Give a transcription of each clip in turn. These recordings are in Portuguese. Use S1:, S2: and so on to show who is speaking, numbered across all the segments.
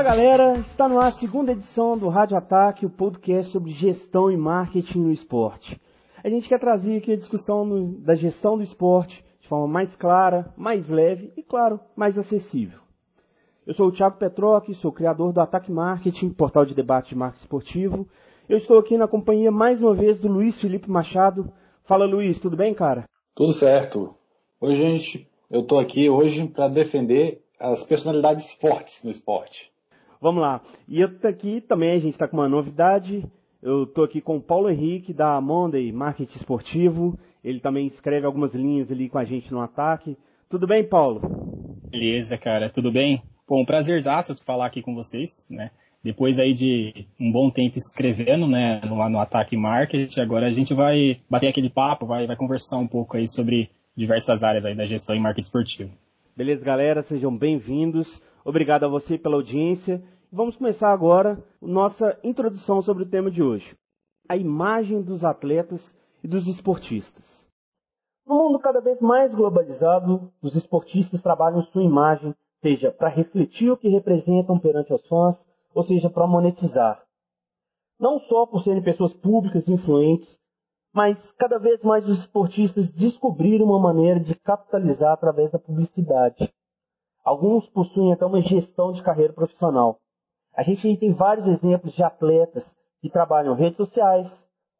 S1: Fala galera, está no ar a segunda edição do Rádio Ataque, o podcast sobre gestão e marketing no esporte. A gente quer trazer aqui a discussão no, da gestão do esporte de forma mais clara, mais leve e, claro, mais acessível. Eu sou o Thiago Petroc, sou criador do Ataque Marketing, portal de debate de marketing esportivo. Eu estou aqui na companhia mais uma vez do Luiz Felipe Machado. Fala Luiz, tudo bem, cara?
S2: Tudo certo. Hoje, gente, eu estou aqui hoje para defender as personalidades fortes no esporte.
S1: Vamos lá. E eu tô aqui também, a gente está com uma novidade. Eu estou aqui com o Paulo Henrique, da Monday Marketing Esportivo. Ele também escreve algumas linhas ali com a gente no ataque. Tudo bem, Paulo?
S3: Beleza, cara. Tudo bem? Bom, prazerzaço falar aqui com vocês, né? Depois aí de um bom tempo escrevendo, né, no, no Ataque Marketing, agora a gente vai bater aquele papo, vai, vai conversar um pouco aí sobre diversas áreas aí da gestão e marketing esportivo.
S1: Beleza, galera? Sejam bem-vindos. Obrigado a você pela audiência. Vamos começar agora nossa introdução sobre o tema de hoje: a imagem dos atletas e dos esportistas. No mundo cada vez mais globalizado, os esportistas trabalham sua imagem, seja para refletir o que representam perante os fãs, ou seja para monetizar. Não só por serem pessoas públicas e influentes, mas cada vez mais os esportistas descobriram uma maneira de capitalizar através da publicidade. Alguns possuem até uma gestão de carreira profissional. A gente tem vários exemplos de atletas que trabalham redes sociais,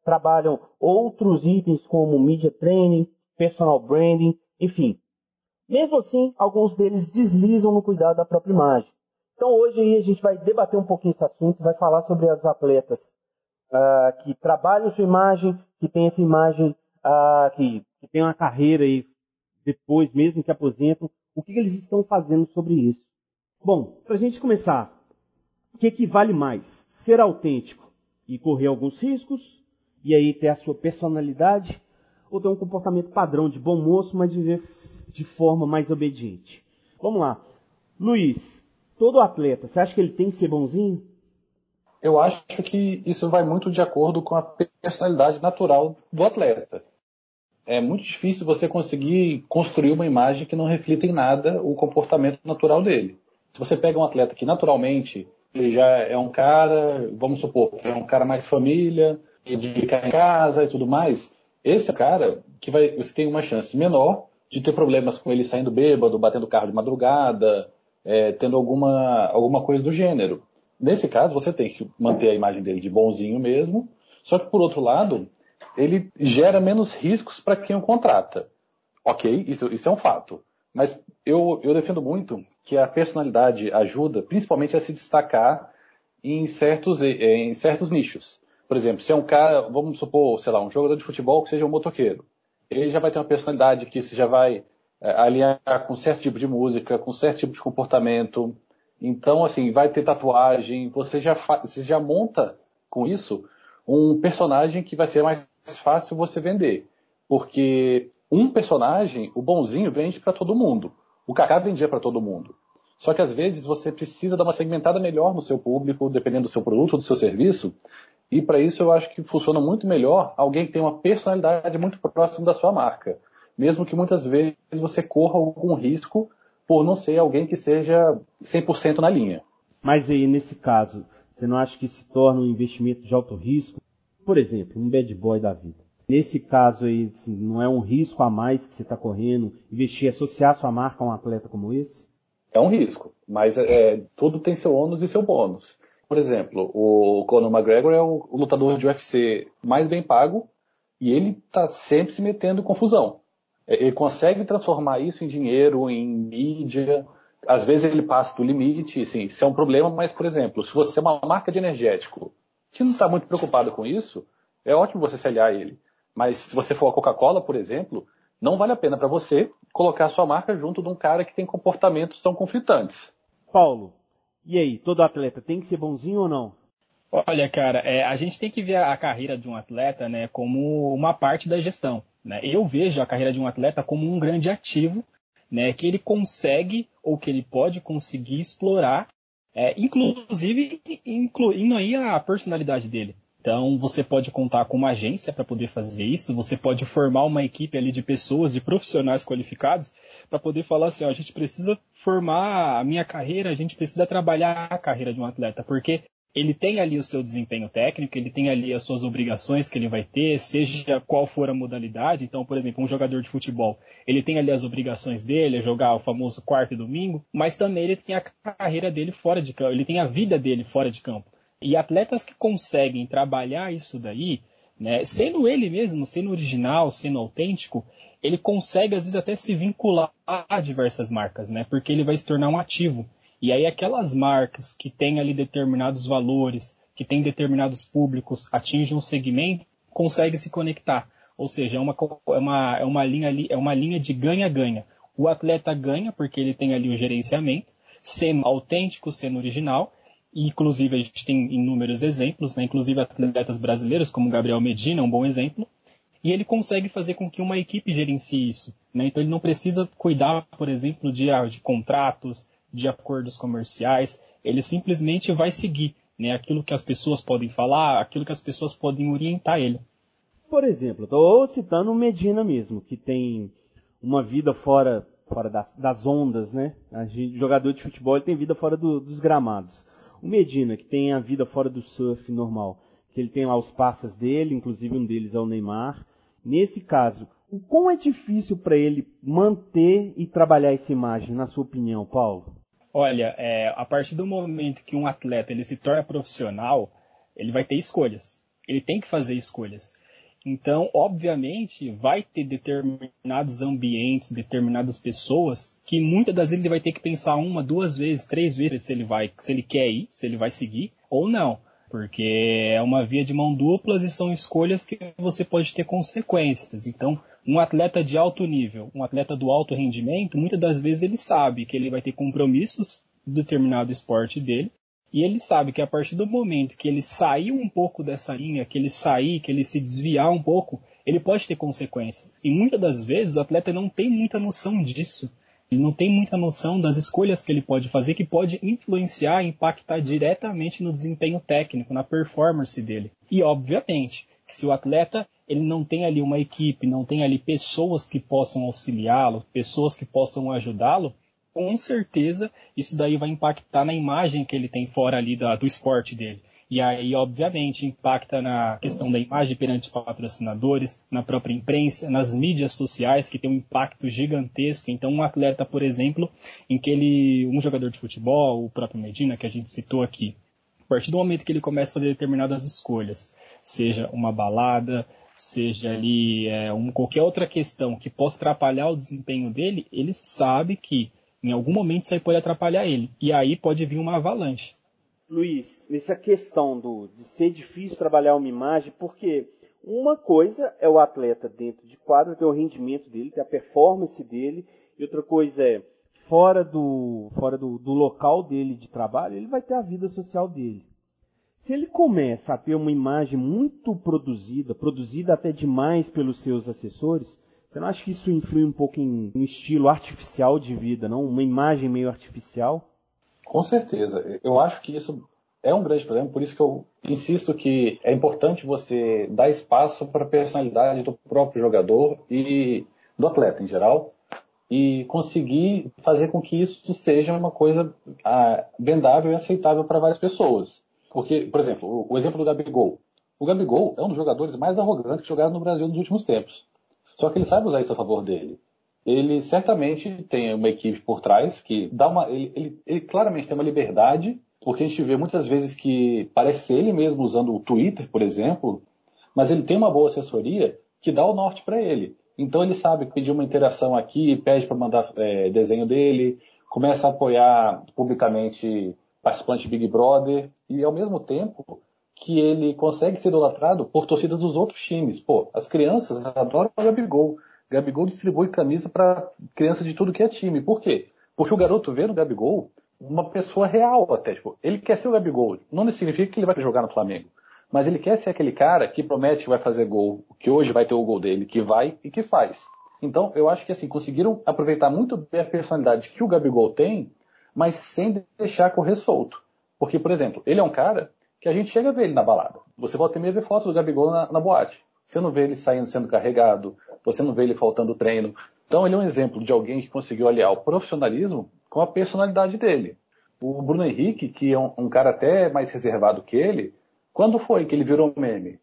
S1: trabalham outros itens como media training, personal branding, enfim. Mesmo assim, alguns deles deslizam no cuidado da própria imagem. Então hoje a gente vai debater um pouquinho esse assunto, vai falar sobre as atletas uh, que trabalham sua imagem, que têm essa imagem, uh, que, que tem uma carreira aí depois, mesmo que aposentam, o que eles estão fazendo sobre isso. Bom, para a gente começar, o que, que vale mais? Ser autêntico e correr alguns riscos, e aí ter a sua personalidade, ou ter um comportamento padrão de bom moço, mas viver de forma mais obediente? Vamos lá. Luiz, todo atleta, você acha que ele tem que ser bonzinho?
S2: Eu acho que isso vai muito de acordo com a personalidade natural do atleta é muito difícil você conseguir construir uma imagem que não reflita em nada o comportamento natural dele. Se você pega um atleta que naturalmente ele já é um cara, vamos supor, é um cara mais família, de ficar em casa e tudo mais, esse é o cara que vai, você tem uma chance menor de ter problemas com ele saindo bêbado, batendo carro de madrugada, é, tendo alguma, alguma coisa do gênero. Nesse caso, você tem que manter a imagem dele de bonzinho mesmo, só que por outro lado, ele gera menos riscos para quem o contrata. Ok, isso, isso é um fato. Mas eu, eu defendo muito que a personalidade ajuda principalmente a se destacar em certos, em certos nichos. Por exemplo, se é um cara, vamos supor, sei lá, um jogador de futebol que seja um motoqueiro. Ele já vai ter uma personalidade que já vai é, alinhar com certo tipo de música, com certo tipo de comportamento. Então, assim, vai ter tatuagem, você já, você já monta com isso um personagem que vai ser mais fácil você vender. Porque um personagem, o bonzinho, vende para todo mundo. O Kaká vendia para todo mundo. Só que às vezes você precisa dar uma segmentada melhor no seu público, dependendo do seu produto do seu serviço. E para isso eu acho que funciona muito melhor alguém que tem uma personalidade muito próxima da sua marca. Mesmo que muitas vezes você corra algum risco por não ser alguém que seja 100% na linha.
S1: Mas aí, nesse caso, você não acha que se torna um investimento de alto risco? Por exemplo, um bad boy da vida. Nesse caso aí, assim, não é um risco a mais que você está correndo investir, associar sua marca a um atleta como esse?
S2: É um risco, mas é, tudo tem seu ônus e seu bônus. Por exemplo, o Conor McGregor é o, lutador de UFC mais bem pago e ele está sempre se metendo em confusão. É, ele consegue transformar isso em dinheiro, em mídia. Às vezes ele passa do limite, assim, isso é um problema, mas, por exemplo, se você é uma marca de energético se não está muito preocupado com isso, é ótimo você se aliar a ele. Mas se você for a Coca-Cola, por exemplo, não vale a pena para você colocar a sua marca junto de um cara que tem comportamentos tão conflitantes.
S1: Paulo, e aí, todo atleta tem que ser bonzinho ou não?
S3: Olha, cara, é, a gente tem que ver a carreira de um atleta né, como uma parte da gestão. Né? Eu vejo a carreira de um atleta como um grande ativo né, que ele consegue ou que ele pode conseguir explorar é, inclusive incluindo aí a personalidade dele. Então você pode contar com uma agência para poder fazer isso, você pode formar uma equipe ali de pessoas, de profissionais qualificados, para poder falar assim, ó, a gente precisa formar a minha carreira, a gente precisa trabalhar a carreira de um atleta, porque ele tem ali o seu desempenho técnico, ele tem ali as suas obrigações que ele vai ter, seja qual for a modalidade. Então, por exemplo, um jogador de futebol, ele tem ali as obrigações dele, é jogar o famoso quarto e domingo, mas também ele tem a carreira dele fora de campo, ele tem a vida dele fora de campo. E atletas que conseguem trabalhar isso daí, né, sendo ele mesmo, sendo original, sendo autêntico, ele consegue às vezes até se vincular a diversas marcas, né? Porque ele vai se tornar um ativo. E aí aquelas marcas que têm ali determinados valores, que têm determinados públicos, atingem um segmento, consegue se conectar. Ou seja, é uma, é uma, é uma, linha, é uma linha de ganha-ganha. O atleta ganha porque ele tem ali o gerenciamento, sendo autêntico, sendo original, inclusive a gente tem inúmeros exemplos, né? inclusive atletas brasileiros, como Gabriel Medina, é um bom exemplo, e ele consegue fazer com que uma equipe gerencie isso. Né? Então ele não precisa cuidar, por exemplo, de, ah, de contratos, de acordos comerciais, ele simplesmente vai seguir né, aquilo que as pessoas podem falar, aquilo que as pessoas podem orientar ele.
S1: Por exemplo, estou citando o Medina mesmo, que tem uma vida fora, fora das, das ondas, né? A gente, jogador de futebol tem vida fora do, dos gramados. O Medina, que tem a vida fora do surf normal, que ele tem lá os passas dele, inclusive um deles é o Neymar. Nesse caso, o quão é difícil para ele manter e trabalhar essa imagem, na sua opinião, Paulo?
S3: Olha, é, a partir do momento que um atleta ele se torna profissional, ele vai ter escolhas. Ele tem que fazer escolhas. Então, obviamente, vai ter determinados ambientes, determinadas pessoas que muitas das vezes ele vai ter que pensar uma, duas vezes, três vezes se ele vai, se ele quer ir, se ele vai seguir ou não porque é uma via de mão duplas e são escolhas que você pode ter consequências. Então, um atleta de alto nível, um atleta do alto rendimento, muitas das vezes ele sabe que ele vai ter compromissos do determinado esporte dele, e ele sabe que a partir do momento que ele sair um pouco dessa linha, que ele sair, que ele se desviar um pouco, ele pode ter consequências. E muitas das vezes o atleta não tem muita noção disso. Ele não tem muita noção das escolhas que ele pode fazer que pode influenciar impactar diretamente no desempenho técnico, na performance dele. E obviamente, se o atleta ele não tem ali uma equipe, não tem ali pessoas que possam auxiliá-lo, pessoas que possam ajudá-lo, com certeza isso daí vai impactar na imagem que ele tem fora ali da, do esporte dele. E aí, obviamente, impacta na questão da imagem perante patrocinadores, na própria imprensa, nas mídias sociais, que tem um impacto gigantesco. Então, um atleta, por exemplo, em que ele, um jogador de futebol, o próprio Medina, que a gente citou aqui, a partir do momento que ele começa a fazer determinadas escolhas, seja uma balada, seja ali é, um, qualquer outra questão que possa atrapalhar o desempenho dele, ele sabe que em algum momento isso aí pode atrapalhar ele. E aí pode vir uma avalanche.
S1: Luiz, nessa questão do, de ser difícil trabalhar uma imagem, porque uma coisa é o atleta dentro de quadro ter o rendimento dele, ter a performance dele, e outra coisa é fora do fora do, do local dele de trabalho, ele vai ter a vida social dele. Se ele começa a ter uma imagem muito produzida, produzida até demais pelos seus assessores, você não acha que isso influi um pouco em um estilo artificial de vida, não? Uma imagem meio artificial?
S2: Com certeza. Eu acho que isso é um grande problema, por isso que eu insisto que é importante você dar espaço para a personalidade do próprio jogador e do atleta em geral e conseguir fazer com que isso seja uma coisa ah, vendável e aceitável para várias pessoas. Porque, por exemplo, o, o exemplo do Gabigol. O Gabigol é um dos jogadores mais arrogantes que jogaram no Brasil nos últimos tempos. Só que ele sabe usar isso a favor dele ele certamente tem uma equipe por trás que dá uma. Ele, ele, ele, claramente tem uma liberdade, porque a gente vê muitas vezes que parece ele mesmo usando o Twitter, por exemplo, mas ele tem uma boa assessoria que dá o norte para ele. Então ele sabe pedir uma interação aqui, pede para mandar é, desenho dele, começa a apoiar publicamente participante Big Brother, e ao mesmo tempo que ele consegue ser idolatrado por torcidas dos outros times. Pô, as crianças adoram o Gabigol. Gabigol distribui camisa para criança de tudo que é time. Por quê? Porque o garoto vê no Gabigol uma pessoa real até. Tipo, ele quer ser o Gabigol. Não significa que ele vai jogar no Flamengo. Mas ele quer ser aquele cara que promete que vai fazer gol, que hoje vai ter o gol dele, que vai e que faz. Então, eu acho que assim, conseguiram aproveitar muito bem a personalidade que o Gabigol tem, mas sem deixar correr solto. Porque, por exemplo, ele é um cara que a gente chega a ver ele na balada. Você volta e meia ver fotos do Gabigol na, na boate. Você não vê ele saindo sendo carregado, você não vê ele faltando treino. Então ele é um exemplo de alguém que conseguiu aliar o profissionalismo com a personalidade dele. O Bruno Henrique, que é um, um cara até mais reservado que ele, quando foi que ele virou meme?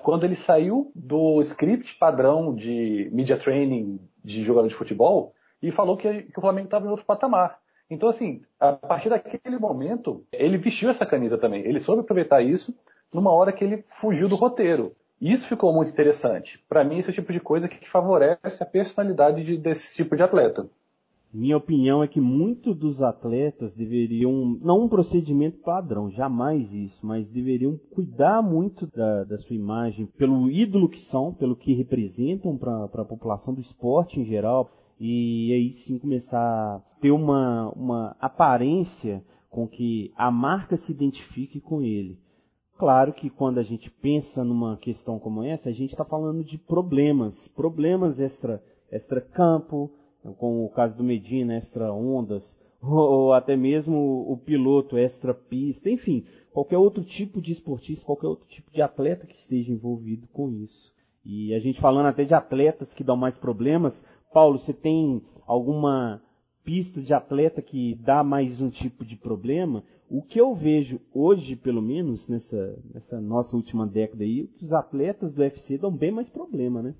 S2: Quando ele saiu do script padrão de media training de jogador de futebol e falou que, que o Flamengo estava em outro patamar. Então, assim, a partir daquele momento, ele vestiu essa camisa também. Ele soube aproveitar isso numa hora que ele fugiu do roteiro. Isso ficou muito interessante. Para mim, esse é o tipo de coisa que favorece a personalidade de, desse tipo de atleta.
S1: Minha opinião é que muitos dos atletas deveriam, não um procedimento padrão, jamais isso, mas deveriam cuidar muito da, da sua imagem pelo ídolo que são, pelo que representam para a população do esporte em geral, e aí sim começar a ter uma, uma aparência com que a marca se identifique com ele. Claro que quando a gente pensa numa questão como essa, a gente está falando de problemas, problemas extra, extra campo, como o caso do Medina, extra ondas, ou até mesmo o piloto extra pista, enfim, qualquer outro tipo de esportista, qualquer outro tipo de atleta que esteja envolvido com isso. E a gente falando até de atletas que dão mais problemas, Paulo, você tem alguma pista de atleta que dá mais um tipo de problema? O que eu vejo hoje, pelo menos, nessa, nessa nossa última década aí, que os atletas do UFC dão bem mais problema, né?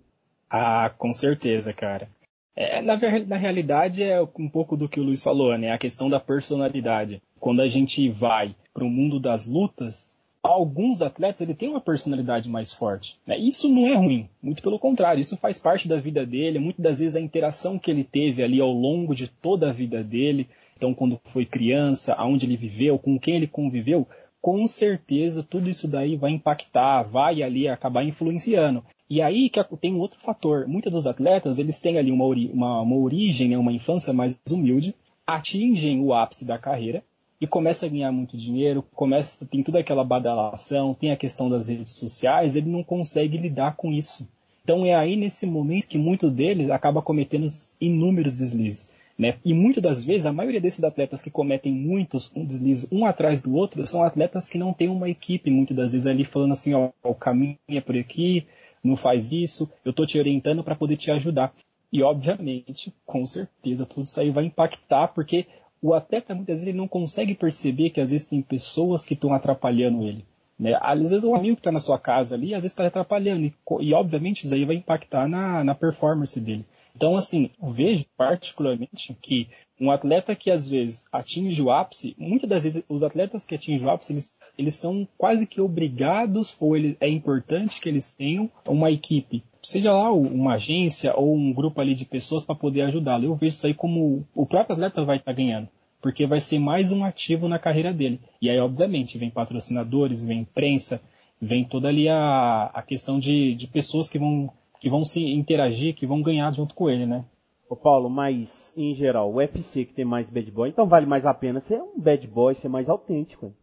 S3: Ah, com certeza, cara. É, na, na realidade, é um pouco do que o Luiz falou, né? A questão da personalidade. Quando a gente vai para o mundo das lutas, alguns atletas ele tem uma personalidade mais forte. Né? Isso não é ruim, muito pelo contrário, isso faz parte da vida dele. Muitas das vezes a interação que ele teve ali ao longo de toda a vida dele então, quando foi criança, aonde ele viveu, com quem ele conviveu, com certeza tudo isso daí vai impactar, vai ali acabar influenciando. E aí que tem um outro fator. Muitos dos atletas, eles têm ali uma, uma, uma origem, né, uma infância mais humilde, atingem o ápice da carreira e começa a ganhar muito dinheiro, começa tem toda aquela badalação, tem a questão das redes sociais, ele não consegue lidar com isso. Então é aí nesse momento que muitos deles acaba cometendo inúmeros deslizes. Né? E muitas das vezes, a maioria desses atletas que cometem muitos um deslize um atrás do outro são atletas que não têm uma equipe, muitas das vezes ali falando assim, ó, o caminho é por aqui, não faz isso, eu estou te orientando para poder te ajudar. E obviamente, com certeza, tudo isso aí vai impactar, porque o atleta muitas vezes ele não consegue perceber que às vezes tem pessoas que estão atrapalhando ele. Né? Às vezes um amigo que está na sua casa ali, às vezes está atrapalhando. E, e, obviamente isso aí vai impactar na, na performance dele. Então, assim, eu vejo particularmente que um atleta que às vezes atinge o ápice, muitas das vezes os atletas que atingem o ápice, eles, eles são quase que obrigados, ou ele, é importante que eles tenham uma equipe, seja lá uma agência ou um grupo ali de pessoas para poder ajudá-lo. Eu vejo isso aí como o próprio atleta vai estar tá ganhando, porque vai ser mais um ativo na carreira dele. E aí, obviamente, vem patrocinadores, vem imprensa, vem toda ali a, a questão de, de pessoas que vão que vão se interagir, que vão ganhar junto com ele, né?
S1: Ô Paulo, mas em geral, o UFC que tem mais bad boy, então vale mais a pena ser um bad boy, ser mais autêntico.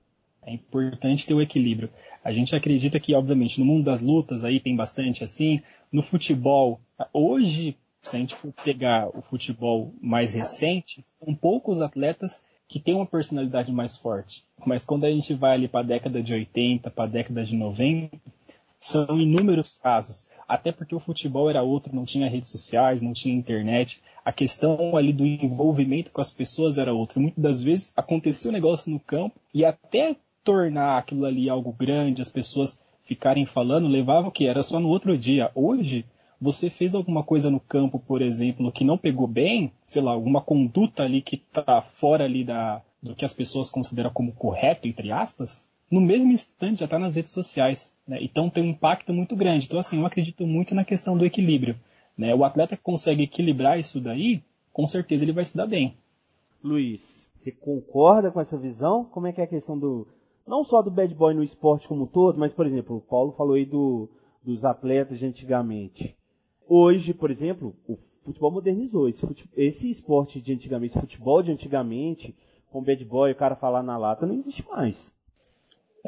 S3: É importante ter o equilíbrio. A gente acredita que, obviamente, no mundo das lutas aí tem bastante assim. No futebol, hoje, se a gente for pegar o futebol mais recente, são poucos atletas que têm uma personalidade mais forte. Mas quando a gente vai ali para a década de 80, para a década de 90, são inúmeros casos até porque o futebol era outro, não tinha redes sociais, não tinha internet, a questão ali do envolvimento com as pessoas era outra. Muitas das vezes acontecia um negócio no campo e até tornar aquilo ali algo grande, as pessoas ficarem falando, levava o que era só no outro dia. Hoje, você fez alguma coisa no campo, por exemplo, que não pegou bem, sei lá, alguma conduta ali que está fora ali da, do que as pessoas consideram como correto, entre aspas, no mesmo instante já está nas redes sociais. Né? Então tem um impacto muito grande. Então, assim, eu acredito muito na questão do equilíbrio. Né? O atleta que consegue equilibrar isso daí, com certeza ele vai se dar bem.
S1: Luiz, você concorda com essa visão? Como é que é a questão do. Não só do bad boy no esporte como um todo, mas, por exemplo, o Paulo falou aí do, dos atletas de antigamente. Hoje, por exemplo, o futebol modernizou. Esse, fute... esse esporte de antigamente, esse futebol de antigamente, com bad boy, o cara falar na lata, não existe mais.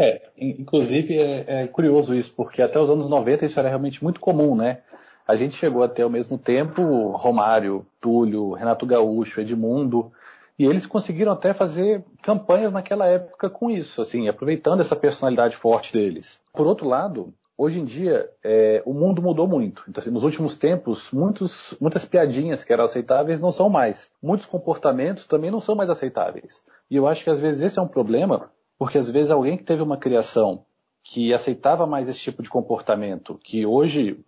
S2: É, inclusive é, é, curioso isso, porque até os anos 90 isso era realmente muito comum, né? A gente chegou até ao mesmo tempo Romário, Túlio, Renato Gaúcho, Edmundo, E eles conseguiram até fazer campanhas naquela época com isso, assim, aproveitando essa personalidade forte deles. Por outro lado, hoje em dia é, o mundo mudou muito. Então, assim, nos últimos tempos, muitos, muitas piadinhas que eram aceitáveis não são mais. Muitos comportamentos também não são mais aceitáveis. E eu acho que às vezes esse é um problema, porque às vezes alguém que teve uma criação que aceitava mais esse tipo de comportamento, que hoje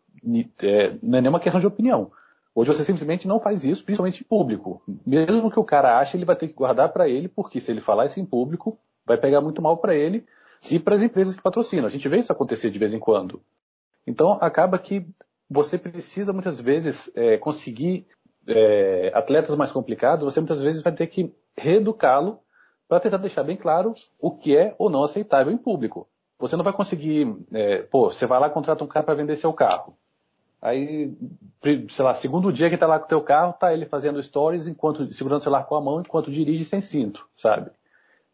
S2: é, não é nenhuma questão de opinião. Hoje você simplesmente não faz isso, principalmente em público. Mesmo que o cara ache, ele vai ter que guardar para ele, porque se ele falar isso em público, vai pegar muito mal para ele e para as empresas que patrocinam. A gente vê isso acontecer de vez em quando. Então acaba que você precisa muitas vezes é, conseguir é, atletas mais complicados, você muitas vezes vai ter que reeducá-lo para tentar deixar bem claro o que é ou não aceitável em público. Você não vai conseguir, é, pô, você vai lá e contrata um cara para vender seu carro. Aí, sei lá, segundo dia que tá lá com o teu carro, tá ele fazendo stories enquanto segurando o celular com a mão enquanto dirige sem cinto, sabe?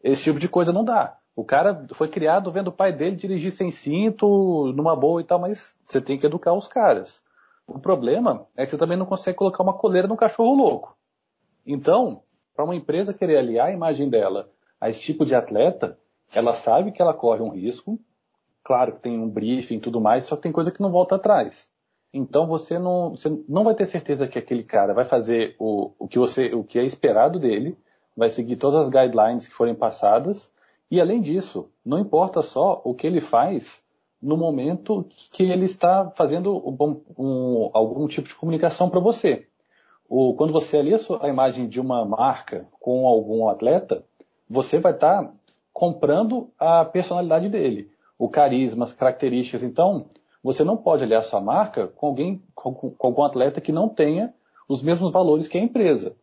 S2: Esse tipo de coisa não dá. O cara foi criado vendo o pai dele dirigir sem cinto, numa boa e tal, mas você tem que educar os caras. O problema é que você também não consegue colocar uma coleira no cachorro louco. Então, para uma empresa querer aliar a imagem dela a esse tipo de atleta, ela sabe que ela corre um risco. Claro que tem um briefing e tudo mais, só que tem coisa que não volta atrás. Então você não, você não vai ter certeza que aquele cara vai fazer o, o, que você, o que é esperado dele, vai seguir todas as guidelines que forem passadas, e além disso, não importa só o que ele faz no momento que ele está fazendo um, um, algum tipo de comunicação para você. O, quando você alia a imagem de uma marca com algum atleta, você vai estar tá comprando a personalidade dele, o carisma, as características. Então, você não pode aliar sua marca com alguém, com, com algum atleta que não tenha os mesmos valores que a empresa.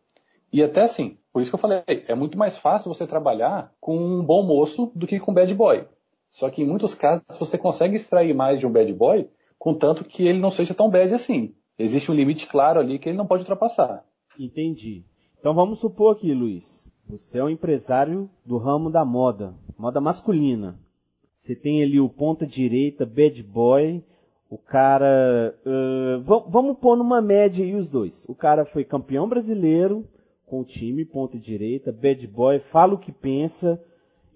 S2: E até assim, por isso que eu falei, é muito mais fácil você trabalhar com um bom moço do que com um bad boy. Só que em muitos casos você consegue extrair mais de um bad boy, contanto que ele não seja tão bad assim. Existe um limite claro ali que ele não pode ultrapassar.
S1: Entendi. Então vamos supor aqui, Luiz. Você é um empresário do ramo da moda, moda masculina. Você tem ali o ponta direita, bad boy. O cara. Uh, vamos pôr numa média aí os dois. O cara foi campeão brasileiro com o time, ponta direita, bad boy, fala o que pensa.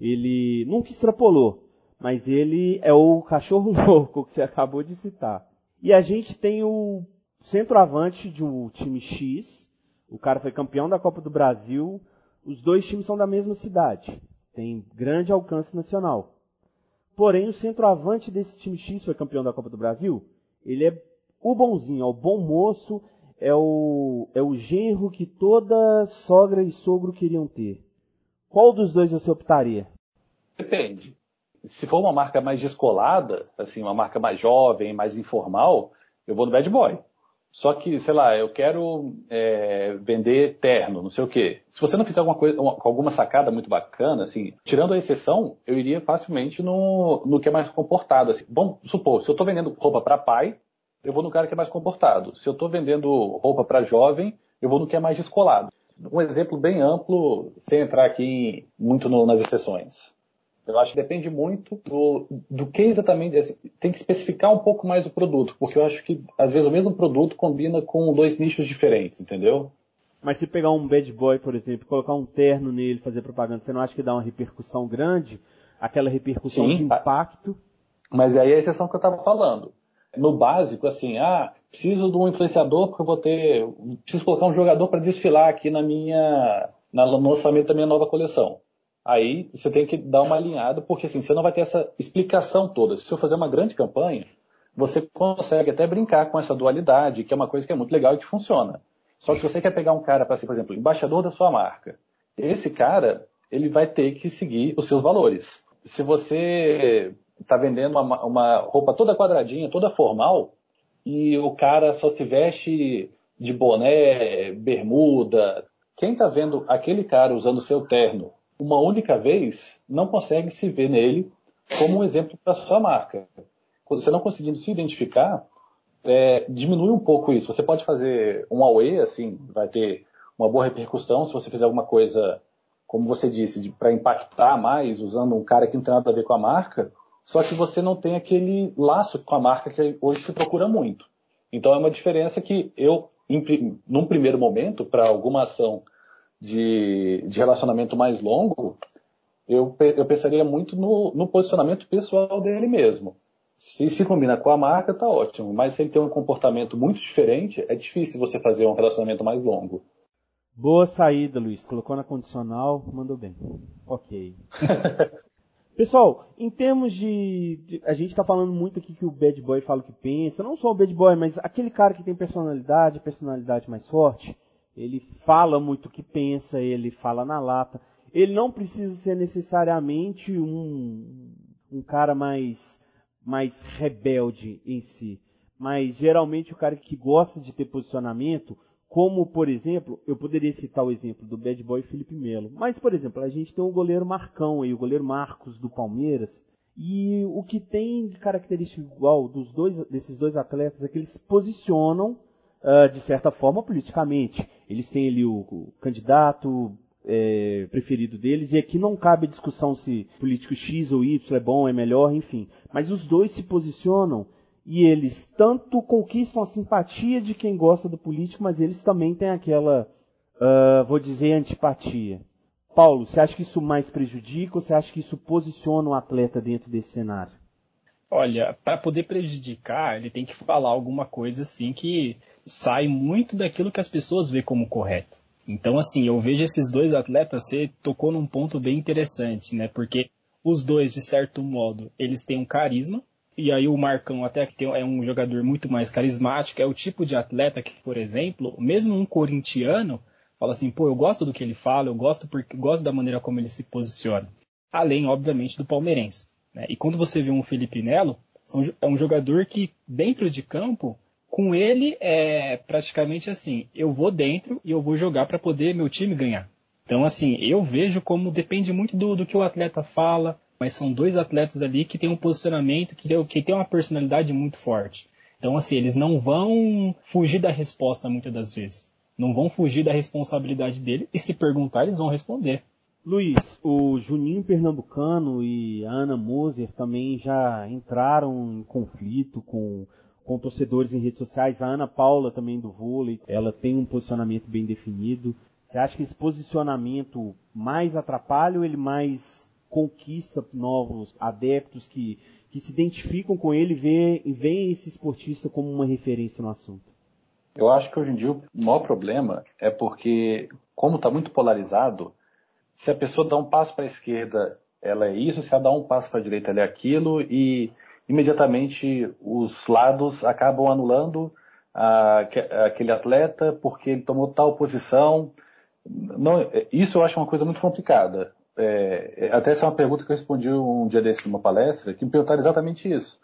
S1: Ele nunca extrapolou, mas ele é o cachorro louco que você acabou de citar. E a gente tem o centroavante de um time X. O cara foi campeão da Copa do Brasil. Os dois times são da mesma cidade. Tem grande alcance nacional. Porém, o centroavante desse time X foi campeão da Copa do Brasil. Ele é o bonzinho, é o bom moço, é o, é o genro que toda sogra e sogro queriam ter. Qual dos dois você optaria?
S2: Depende. Se for uma marca mais descolada, assim, uma marca mais jovem, mais informal, eu vou no bad boy. Só que, sei lá, eu quero é, vender terno, não sei o quê. Se você não fizer alguma coisa, uma, alguma sacada muito bacana, assim, tirando a exceção, eu iria facilmente no, no que é mais comportado. Assim. Vamos supor, se eu estou vendendo roupa para pai, eu vou no cara que é mais comportado. Se eu estou vendendo roupa para jovem, eu vou no que é mais descolado. Um exemplo bem amplo, sem entrar aqui muito no, nas exceções. Eu acho que depende muito do, do que exatamente. Assim, tem que especificar um pouco mais o produto, porque eu acho que às vezes o mesmo produto combina com dois nichos diferentes, entendeu?
S1: Mas se pegar um bad boy, por exemplo, colocar um terno nele, fazer propaganda, você não acha que dá uma repercussão grande? Aquela repercussão Sim, de impacto?
S2: Mas aí é a exceção que eu estava falando. No básico, assim, ah, preciso de um influenciador porque eu vou ter. Preciso colocar um jogador para desfilar aqui na minha. no lançamento da minha nova coleção. Aí você tem que dar uma alinhada, porque assim, você não vai ter essa explicação toda. Se eu fazer uma grande campanha, você consegue até brincar com essa dualidade, que é uma coisa que é muito legal e que funciona. Só que você quer pegar um cara para ser, por exemplo, embaixador da sua marca. Esse cara, ele vai ter que seguir os seus valores. Se você está vendendo uma, uma roupa toda quadradinha, toda formal, e o cara só se veste de boné, bermuda, quem está vendo aquele cara usando seu terno uma única vez, não consegue se ver nele como um exemplo para sua marca. Você não conseguindo se identificar, é, diminui um pouco isso. Você pode fazer um AUE, assim, vai ter uma boa repercussão se você fizer alguma coisa, como você disse, para impactar mais, usando um cara que não tem nada a ver com a marca, só que você não tem aquele laço com a marca que hoje se procura muito. Então é uma diferença que eu, em, num primeiro momento, para alguma ação de, de relacionamento mais longo, eu, eu pensaria muito no, no posicionamento pessoal dele mesmo. Se se combina com a marca, tá ótimo. Mas se ele tem um comportamento muito diferente, é difícil você fazer um relacionamento mais longo.
S1: Boa saída, Luiz. Colocou na condicional, mandou bem. Ok. Pessoal, em termos de, de A gente está falando muito aqui que o bad boy fala o que pensa. Não só o bad boy, mas aquele cara que tem personalidade, personalidade mais forte. Ele fala muito o que pensa, ele fala na lata. Ele não precisa ser necessariamente um, um cara mais mais rebelde em si. Mas geralmente o cara que gosta de ter posicionamento, como por exemplo, eu poderia citar o exemplo do Bad Boy Felipe Melo. Mas, por exemplo, a gente tem o goleiro Marcão aí, o goleiro Marcos do Palmeiras. E o que tem de característica igual dos dois, desses dois atletas é que eles posicionam uh, de certa forma politicamente. Eles têm ali o, o candidato é, preferido deles, e aqui não cabe discussão se político X ou Y é bom, é melhor, enfim. Mas os dois se posicionam e eles tanto conquistam a simpatia de quem gosta do político, mas eles também têm aquela, uh, vou dizer, antipatia. Paulo, você acha que isso mais prejudica ou você acha que isso posiciona o atleta dentro desse cenário?
S3: Olha, para poder prejudicar, ele tem que falar alguma coisa assim que sai muito daquilo que as pessoas vê como correto. Então, assim, eu vejo esses dois atletas, você tocou num ponto bem interessante, né? Porque os dois, de certo modo, eles têm um carisma, e aí o Marcão até que tem, é um jogador muito mais carismático, é o tipo de atleta que, por exemplo, mesmo um corintiano, fala assim, pô, eu gosto do que ele fala, eu gosto porque gosto da maneira como ele se posiciona. Além, obviamente, do palmeirense. Né? E quando você vê um Felipe Melo, é um jogador que, dentro de campo, com ele é praticamente assim, eu vou dentro e eu vou jogar para poder meu time ganhar. Então, assim, eu vejo como depende muito do, do que o atleta fala, mas são dois atletas ali que têm um posicionamento, que, que têm uma personalidade muito forte. Então, assim, eles não vão fugir da resposta muitas das vezes. Não vão fugir da responsabilidade dele e se perguntar, eles vão responder.
S1: Luiz, o Juninho Pernambucano e a Ana Moser também já entraram em conflito com com torcedores em redes sociais. A Ana Paula também do vôlei, ela tem um posicionamento bem definido. Você acha que esse posicionamento mais atrapalha ou ele mais conquista novos adeptos que, que se identificam com ele e veem esse esportista como uma referência no assunto?
S2: Eu acho que hoje em dia o maior problema é porque, como está muito polarizado, se a pessoa dá um passo para a esquerda, ela é isso, se ela dá um passo para a direita, ela é aquilo, e imediatamente os lados acabam anulando a, aquele atleta porque ele tomou tal posição. Não, isso eu acho uma coisa muito complicada. É, até essa é uma pergunta que eu respondi um dia desse numa palestra, que me perguntaram exatamente isso.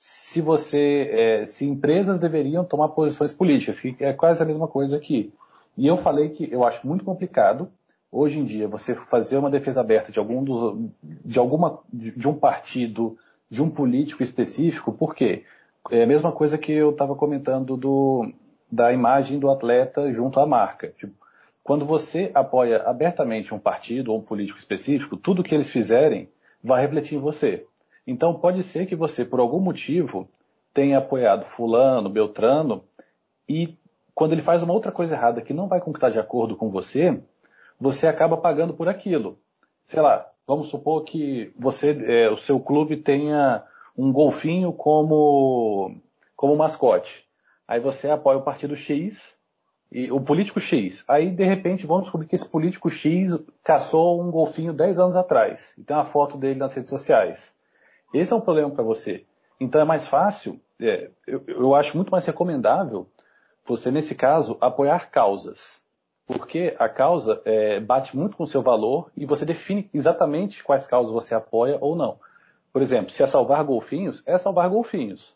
S2: Se você, é, se empresas deveriam tomar posições políticas, que é quase a mesma coisa aqui. E eu falei que eu acho muito complicado hoje em dia você fazer uma defesa aberta de algum dos, de alguma, de um partido de um político específico, por quê? É a mesma coisa que eu estava comentando do, da imagem do atleta junto à marca. Tipo, quando você apoia abertamente um partido ou um político específico, tudo que eles fizerem vai refletir em você. Então pode ser que você, por algum motivo, tenha apoiado fulano, beltrano, e quando ele faz uma outra coisa errada que não vai estar de acordo com você, você acaba pagando por aquilo. Sei lá, Vamos supor que você, é, o seu clube tenha um golfinho como, como mascote. Aí você apoia o partido X, e o político X. Aí, de repente, vamos descobrir que esse político X caçou um golfinho 10 anos atrás. E tem uma foto dele nas redes sociais. Esse é um problema para você. Então é mais fácil, é, eu, eu acho muito mais recomendável você, nesse caso, apoiar causas porque a causa é, bate muito com o seu valor e você define exatamente quais causas você apoia ou não. Por exemplo, se é salvar golfinhos, é salvar golfinhos.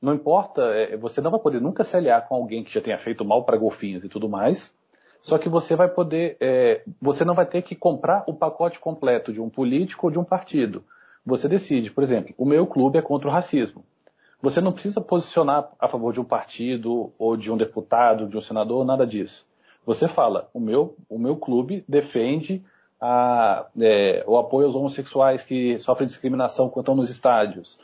S2: Não importa, é, você não vai poder nunca se aliar com alguém que já tenha feito mal para golfinhos e tudo mais. Só que você vai poder, é, você não vai ter que comprar o pacote completo de um político ou de um partido. Você decide, por exemplo, o meu clube é contra o racismo. Você não precisa posicionar a favor de um partido ou de um deputado, de um senador, nada disso. Você fala, o meu, o meu clube defende a, é, o apoio aos homossexuais que sofrem discriminação quando estão nos estádios.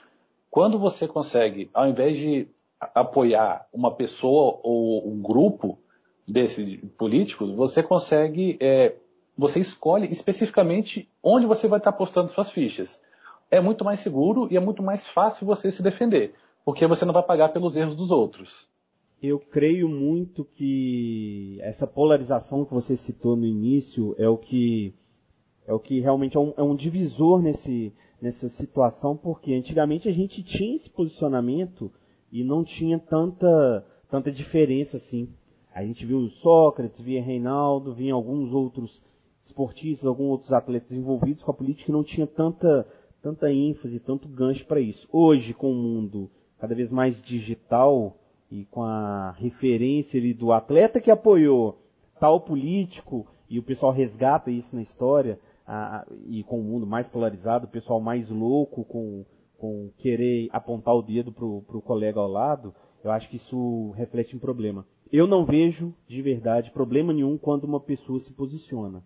S2: Quando você consegue, ao invés de apoiar uma pessoa ou um grupo, desses políticos, você consegue, é, você escolhe especificamente onde você vai estar postando suas fichas. É muito mais seguro e é muito mais fácil você se defender, porque você não vai pagar pelos erros dos outros.
S1: Eu creio muito que essa polarização que você citou no início é o que é o que realmente é um, é um divisor nesse, nessa situação, porque antigamente a gente tinha esse posicionamento e não tinha tanta, tanta diferença assim. A gente viu Sócrates, via Reinaldo, via alguns outros esportistas, alguns outros atletas envolvidos com a política e não tinha tanta, tanta ênfase, tanto gancho para isso. Hoje, com o mundo cada vez mais digital e com a referência ali do atleta que apoiou tal político e o pessoal resgata isso na história, a, e com o mundo mais polarizado, o pessoal mais louco com, com querer apontar o dedo pro, pro colega ao lado, eu acho que isso reflete um problema. Eu não vejo, de verdade, problema nenhum quando uma pessoa se posiciona.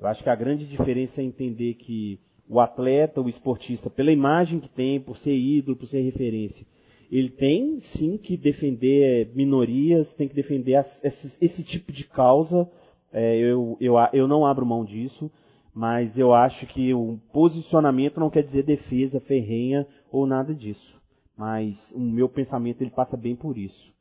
S1: Eu acho que a grande diferença é entender que o atleta, o esportista, pela imagem que tem, por ser ídolo, por ser referência, ele tem sim que defender minorias, tem que defender esse, esse, tipo de causa. É, eu, eu, eu não abro mão disso mas eu acho que o posicionamento não quer dizer defesa ferrenha ou nada disso. Mas o meu pensamento ele passa bem por isso.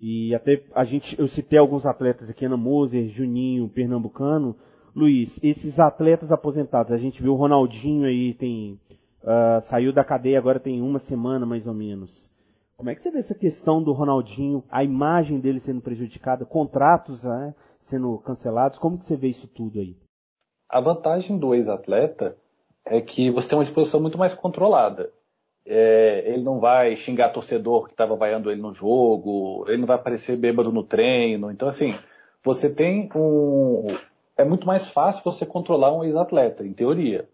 S1: E até a gente, eu citei alguns atletas aqui, Ana Moser, Juninho, Pernambucano. Luiz, esses atletas aposentados, a gente viu o Ronaldinho aí, tem uh, saiu da cadeia agora tem uma semana mais ou menos. Como é que você vê essa questão do Ronaldinho, a imagem dele sendo prejudicada, contratos né, sendo cancelados? Como que você vê isso tudo aí?
S2: A vantagem do ex-atleta é que você tem uma exposição muito mais controlada. É, ele não vai xingar torcedor que estava vaiando ele no jogo, ele não vai aparecer bêbado no treino. Então, assim, você tem um. É muito mais fácil você controlar um ex-atleta, em teoria.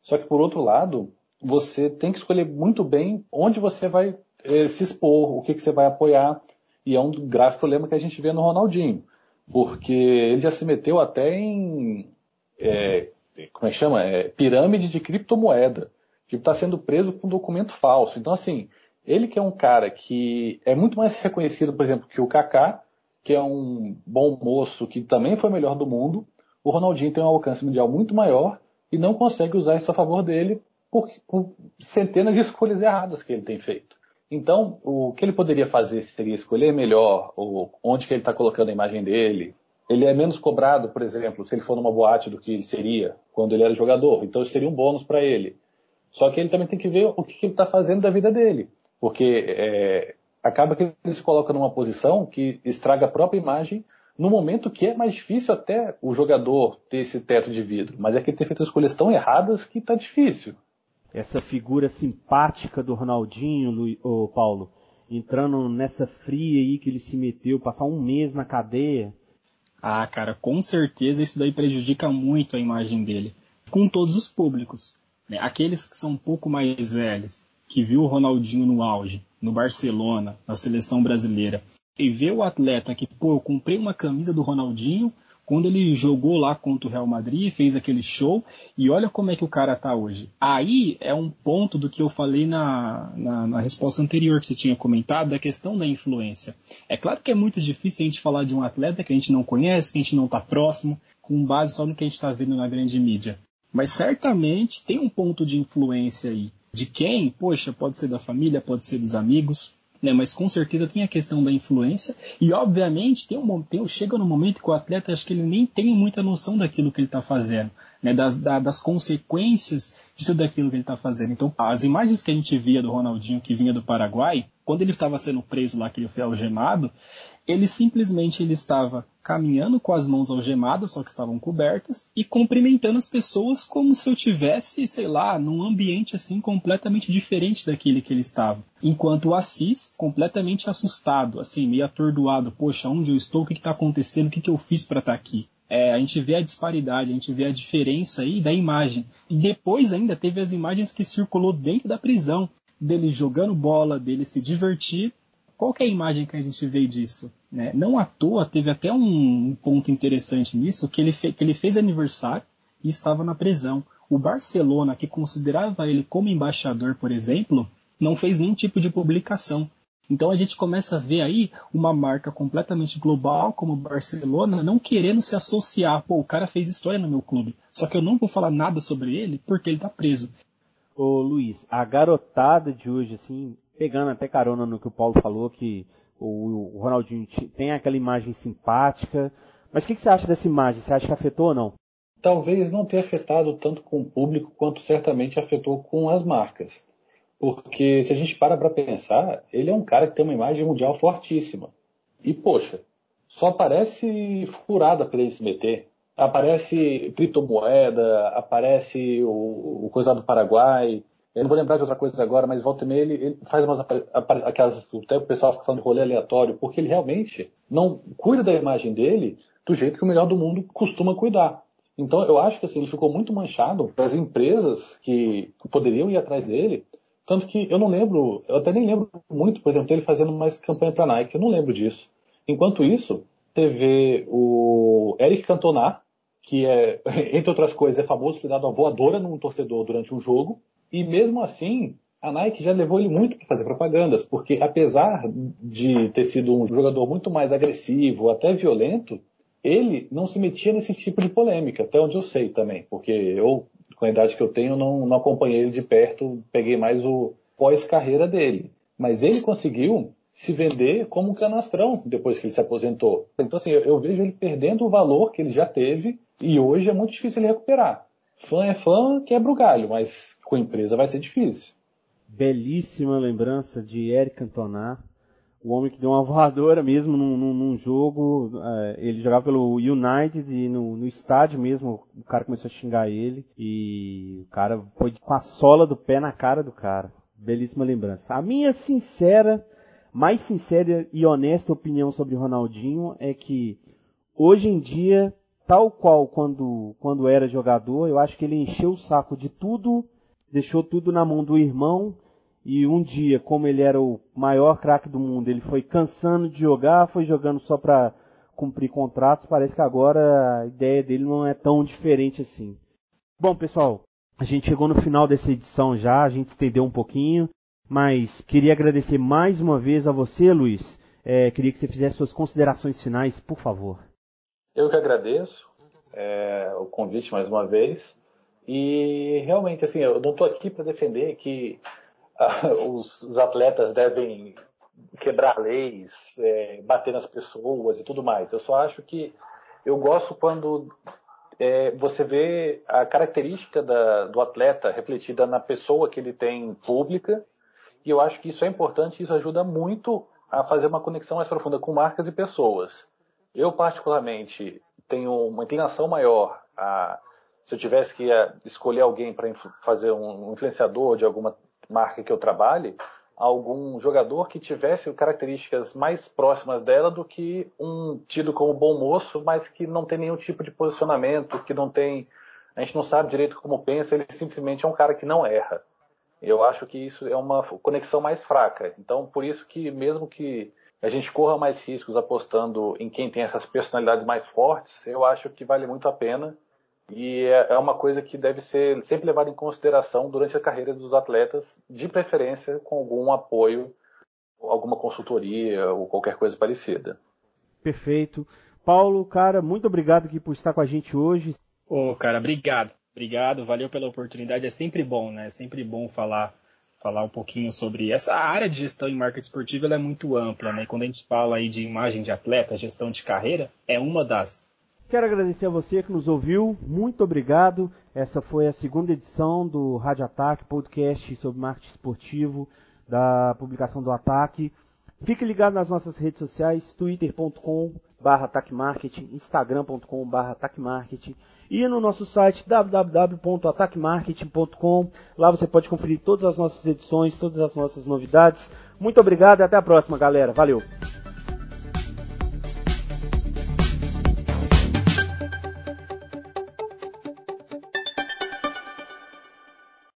S2: Só que, por outro lado, você tem que escolher muito bem onde você vai eh, se expor, o que, que você vai apoiar. E é um grave problema que a gente vê no Ronaldinho. Porque ele já se meteu até em é, como é que chama? É, pirâmide de criptomoeda. Tipo, está sendo preso com um documento falso. Então, assim, ele que é um cara que é muito mais reconhecido, por exemplo, que o Kaká, que é um bom moço que também foi o melhor do mundo, o Ronaldinho tem um alcance mundial muito maior e não consegue usar isso a favor dele por, por centenas de escolhas erradas que ele tem feito. Então, o que ele poderia fazer seria escolher melhor onde que ele está colocando a imagem dele, ele é menos cobrado, por exemplo, se ele for numa boate do que ele seria quando ele era jogador. Então isso seria um bônus para ele. Só que ele também tem que ver o que, que ele está fazendo da vida dele. Porque é, acaba que ele se coloca numa posição que estraga a própria imagem no momento que é mais difícil até o jogador ter esse teto de vidro. Mas é que ele tem feito escolhas tão erradas que está difícil.
S1: Essa figura simpática do Ronaldinho, o Paulo, entrando nessa fria aí que ele se meteu, passar um mês na cadeia
S3: ah, cara, com certeza isso daí prejudica muito a imagem dele. Com todos os públicos. Né? Aqueles que são um pouco mais velhos, que viu o Ronaldinho no auge, no Barcelona, na seleção brasileira, e vê o atleta que, pô, eu comprei uma camisa do Ronaldinho, quando ele jogou lá contra o Real Madrid, fez aquele show, e olha como é que o cara tá hoje. Aí é um ponto do que eu falei na, na, na, resposta anterior que você tinha comentado, da questão da influência. É claro que é muito difícil a gente falar de um atleta que a gente não conhece, que a gente não tá próximo, com base só no que a gente está vendo na grande mídia. Mas certamente tem um ponto de influência aí. De quem? Poxa, pode ser da família, pode ser dos amigos, né? Mas com certeza tem a questão da influência e obviamente tem um, chega no momento que o atleta acho que ele nem tem muita noção daquilo que ele está fazendo, né? Das, da, das consequências de tudo aquilo que ele está fazendo. Então as imagens que a gente via do Ronaldinho que vinha do Paraguai, quando ele estava sendo preso lá que ele foi algemado, ele simplesmente ele estava caminhando com as mãos algemadas, só que estavam cobertas, e cumprimentando as pessoas como se eu tivesse, sei lá, num ambiente assim completamente diferente daquele que ele estava. Enquanto o Assis, completamente assustado, assim, meio atordoado, poxa, onde eu estou, o que está acontecendo, o que, que eu fiz para estar tá aqui? É, a gente vê a disparidade, a gente vê a diferença aí da imagem. E depois ainda teve as imagens que circulou dentro da prisão, dele jogando bola, dele se divertir, qual é a imagem que a gente vê disso? Né? Não à toa, teve até um, ponto interessante nisso, que ele, que ele fez aniversário e estava na prisão. O Barcelona, que considerava ele como embaixador, por exemplo, não fez nenhum tipo de publicação. Então a gente começa a ver aí uma marca completamente global, como o Barcelona, não querendo se associar. Pô, o cara fez história no meu clube, só que eu não vou falar nada sobre ele porque ele tá preso.
S1: Ô Luiz, a garotada de hoje, assim, pegando até carona no que o Paulo falou, que o, Ronaldinho tem aquela imagem simpática. Mas o que, que você acha dessa imagem? Você acha que afetou ou não?
S2: Talvez não tenha afetado tanto com o público quanto certamente afetou com as marcas. Porque se a gente para para pensar, ele é um cara que tem uma imagem mundial fortíssima. E, poxa, só aparece furada para ele se meter. Aparece criptomoeda, aparece o, o coisa do Paraguai. Eu não vou lembrar de outra coisa agora, mas volta e meia ele, ele faz umas aquelas. O pessoal fica falando rolê aleatório, porque ele realmente não cuida da imagem dele do jeito que o melhor do mundo costuma cuidar. Então eu acho que assim, ele ficou muito manchado para as empresas que poderiam ir atrás dele tanto que eu não lembro, eu até nem lembro muito, por exemplo, ele fazendo mais campanha para Nike, eu não lembro disso. Enquanto isso, teve o Eric Cantona, que é, entre outras coisas, é famoso por dar uma voadora num torcedor durante um jogo, e mesmo assim, a Nike já levou ele muito para fazer propagandas, porque apesar de ter sido um jogador muito mais agressivo, até violento, ele não se metia nesse tipo de polêmica, até onde eu sei também, porque eu com a idade que eu tenho, não, não acompanhei ele de perto, peguei mais o pós-carreira dele. Mas ele conseguiu se vender como um canastrão depois que ele se aposentou. Então, assim, eu, eu vejo ele perdendo o valor que ele já teve e hoje é muito difícil ele recuperar. Fã é fã, quebra o galho, mas com a empresa vai ser difícil.
S1: Belíssima lembrança de Eric Cantona o homem que deu uma voadora mesmo num, num, num jogo. É, ele jogava pelo United e no, no, estádio mesmo o cara começou a xingar ele e o cara foi com a sola do pé na cara do cara. Belíssima lembrança. A minha sincera, mais sincera e honesta opinião sobre Ronaldinho é que hoje em dia, tal qual quando, quando era jogador, eu acho que ele encheu o saco de tudo, deixou tudo na mão do irmão e um dia, como ele era o maior craque do mundo, ele foi cansando de jogar, foi jogando só para cumprir contratos. Parece que agora a ideia dele não é tão diferente assim. Bom, pessoal, a gente chegou no final dessa edição já, a gente estendeu um pouquinho, mas queria agradecer mais uma vez a você, Luiz. É, queria que você fizesse suas considerações finais, por favor.
S2: Eu que agradeço é, o convite mais uma vez. E realmente, assim, eu não estou aqui para defender que os, os, atletas devem quebrar leis, é, bater nas pessoas e tudo mais. Eu só acho que eu gosto quando é, você vê a característica da, do atleta refletida na pessoa que ele tem pública, e eu acho que isso é importante, isso ajuda muito a fazer uma conexão mais profunda com marcas e pessoas. Eu, particularmente, tenho uma inclinação maior a. Se eu tivesse que é, escolher alguém para fazer um influenciador de alguma marca que eu trabalhe, algum jogador que tivesse características mais próximas dela do que um tido como bom moço, mas que não tem nenhum tipo de posicionamento, que não tem. A gente não sabe direito como pensa, ele simplesmente é um cara que não erra. Eu acho que isso é uma conexão mais fraca. Então, por isso que mesmo que a gente corra mais riscos apostando em quem tem essas personalidades mais fortes, eu acho que vale muito a pena e é, é uma coisa que deve ser sempre levada em consideração durante a carreira dos atletas, de preferência com algum apoio, alguma consultoria ou qualquer coisa parecida.
S1: Perfeito. Paulo, cara, muito obrigado aqui por estar com a gente hoje.
S3: Ô, oh, cara, obrigado. Obrigado, valeu pela oportunidade. É sempre bom, né? É sempre bom falar falar um pouquinho sobre essa área de gestão em marketing esportivo, ela é muito ampla, né? quando a gente fala aí de imagem de atleta, gestão de carreira, é uma das
S1: Quero agradecer a você que nos ouviu. Muito obrigado. Essa foi a segunda edição do Rádio Ataque, podcast sobre marketing esportivo da publicação do Ataque. Fique ligado nas nossas redes sociais, twitter.com barra marketing, instagram.com barra marketing e no nosso site www.ataquemarketing.com. Lá você pode conferir todas as nossas edições, todas as nossas novidades. Muito obrigado e até a próxima, galera. Valeu!